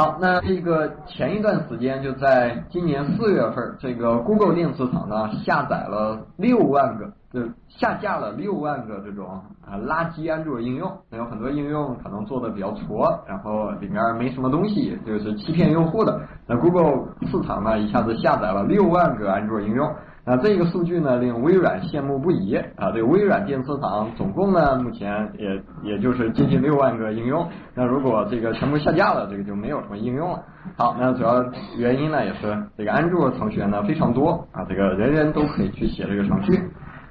好，那这个前一段时间就在今年四月份，这个 Google 电磁场呢下载了六万个，就下架了六万个这种啊垃圾安卓应用。那有很多应用可能做的比较挫，然后里面没什么东西，就是欺骗用户的。那 Google 市场呢一下子下载了六万个安卓应用。那这个数据呢，令微软羡慕不已啊！这微软电磁场总共呢，目前也也就是接近六万个应用。那如果这个全部下架了，这个就没有什么应用了。好，那主要原因呢，也是这个安卓程序员呢非常多啊，这个人人都可以去写这个程序。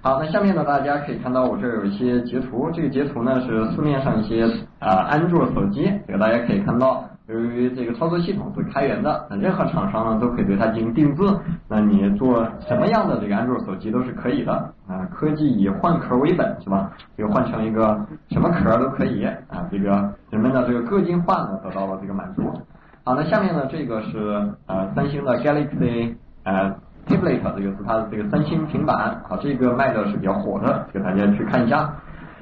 好，那下面呢，大家可以看到我这有一些截图，这个截图呢是市面上一些啊安卓手机，这个大家可以看到。由于这个操作系统是开源的，那任何厂商呢都可以对它进行定制。那你做什么样的这个安卓手机都是可以的啊。科技以换壳为本，是吧？这个换成一个什么壳都可以啊。这个人们的这个个性化呢得到了这个满足。好，那下面呢这个是呃三星的 Galaxy 呃 Tablet，这个是它的这个三星平板。好，这个卖的是比较火的，给大家去看一下。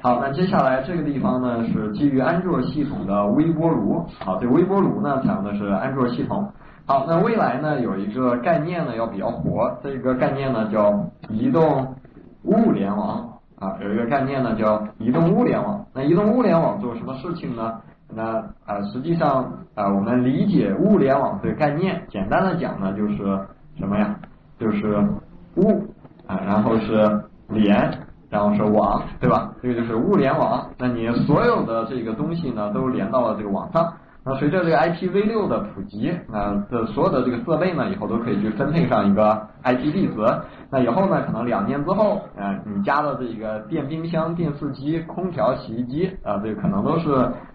好，那接下来这个地方呢是基于安卓系统的微波炉。好，这微波炉呢采用的是安卓系统。好，那未来呢有一个概念呢要比较火，这个概念呢叫移动物联网啊，有一个概念呢叫移动物联网。那移动物联网做什么事情呢？那啊实际上啊我们理解物联网这个概念，简单的讲呢就是什么呀？就是物啊，然后是联。然后是网，对吧？这个就是物联网。那你所有的这个东西呢，都连到了这个网上。那随着这个 IPv6 的普及，那的所有的这个设备呢，以后都可以去分配上一个 IP 地址。那以后呢，可能两年之后，嗯，你家的这个电冰箱、电视机、空调、洗衣机啊，这个可能都是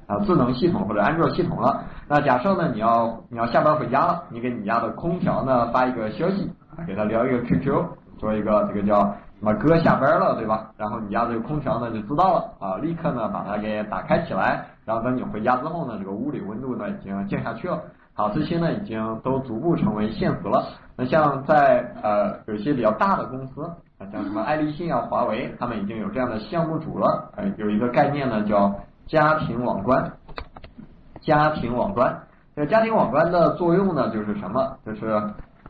啊智能系统或者安卓系统了。那假设呢，你要你要下班回家了，你给你家的空调呢发一个消息，给他聊一个 QQ，做一个这个叫。什么哥下班了，对吧？然后你家这个空调呢就知道了啊，立刻呢把它给打开起来。然后等你回家之后呢，这个屋里温度呢已经降下去了。好，这些呢已经都逐步成为现实了。那像在呃有些比较大的公司啊，像什么爱立信啊、华为，他们已经有这样的项目组了。呃，有一个概念呢叫家庭网关。家庭网关，这个家庭网关的作用呢就是什么？就是。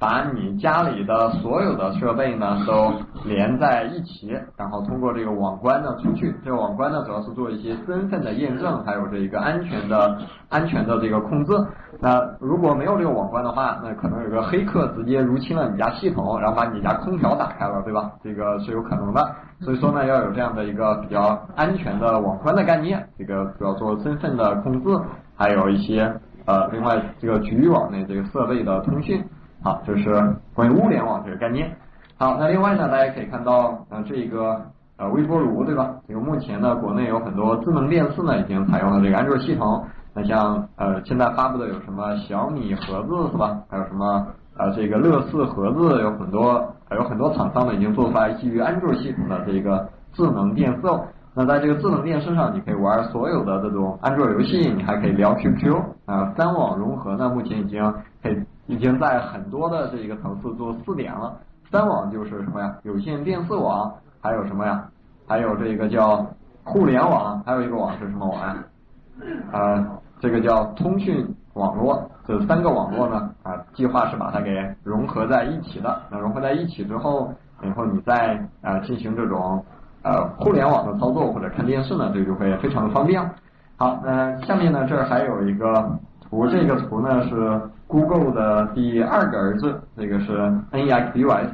把你家里的所有的设备呢都连在一起，然后通过这个网关呢出去。这个网关呢主要是做一些身份的验证，还有这一个安全的安全的这个控制。那如果没有这个网关的话，那可能有个黑客直接入侵了你家系统，然后把你家空调打开了，对吧？这个是有可能的。所以说呢，要有这样的一个比较安全的网关的概念。这个主要做身份的控制，还有一些呃，另外这个局域网内这个设备的通讯。好，这是关于物联网这个概念。好，那另外呢，大家可以看到，呃，这一个呃微波炉，对吧？这个目前呢，国内有很多智能电视呢，已经采用了这个安卓系统。那像呃现在发布的有什么小米盒子，是吧？还有什么呃这个乐视盒子，有很多还有很多厂商呢，已经做出来基于安卓系统的这个智能电视。那在这个智能电视上，你可以玩所有的这种安卓游戏，你还可以聊 QQ 啊，三网融合呢，目前已经可以。已经在很多的这个层次做四点了。三网就是什么呀？有线电视网，还有什么呀？还有这个叫互联网，还有一个网是什么网呀？啊，这个叫通讯网络。这三个网络呢，啊，计划是把它给融合在一起的。那融合在一起之后，以后你再啊进行这种呃互联网的操作或者看电视呢，这就会非常的方便。好，那下面呢，这儿还有一个图，这个图呢是。Google 的第二个儿子，这个是 NEXUS。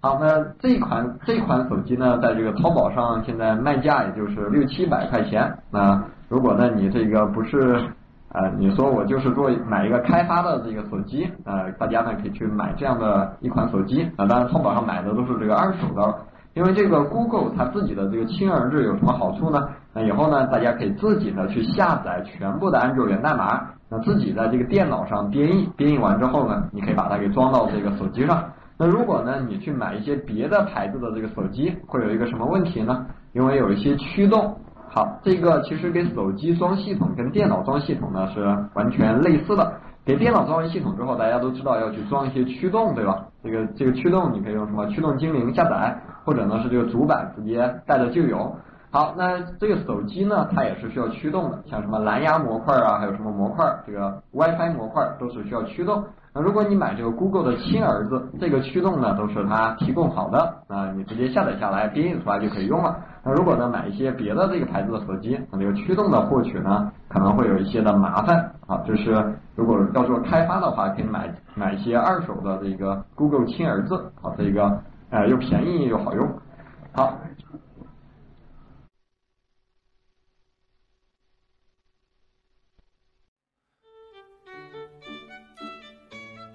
好，那这款这款手机呢，在这个淘宝上现在卖价也就是六七百块钱。那如果呢你这个不是呃你说我就是做买一个开发的这个手机，呃大家呢可以去买这样的一款手机。啊，当然淘宝上买的都是这个二手的，因为这个 Google 它自己的这个亲儿子有什么好处呢？那以后呢大家可以自己呢去下载全部的安卓源代码。那自己在这个电脑上编译，编译完之后呢，你可以把它给装到这个手机上。那如果呢，你去买一些别的牌子的这个手机，会有一个什么问题呢？因为有一些驱动。好，这个其实给手机装系统跟电脑装系统呢是完全类似的。给电脑装完系统之后，大家都知道要去装一些驱动，对吧？这个这个驱动你可以用什么驱动精灵下载，或者呢是这个主板直接带着就有。好，那这个手机呢，它也是需要驱动的，像什么蓝牙模块啊，还有什么模块，这个 WiFi 模块都是需要驱动。那如果你买这个 Google 的亲儿子，这个驱动呢都是它提供好的，啊，你直接下载下来编译出来就可以用了。那如果呢买一些别的这个牌子的手机，那这个驱动的获取呢可能会有一些的麻烦啊。就是如果要做开发的话，可以买买一些二手的这个 Google 亲儿子，啊，这个呃又便宜又好用。好。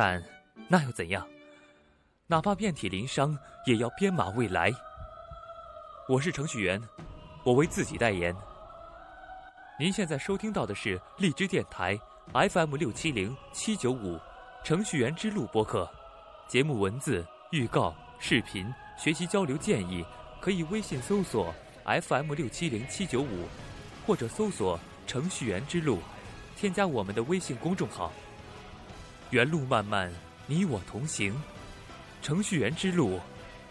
但那又怎样？哪怕遍体鳞伤，也要编码未来。我是程序员，我为自己代言。您现在收听到的是荔枝电台 FM 六七零七九五程序员之路播客。节目文字、预告、视频、学习交流建议，可以微信搜索 FM 六七零七九五，或者搜索程序员之路，添加我们的微信公众号。原路漫漫，你我同行。程序员之路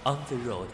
，On the road。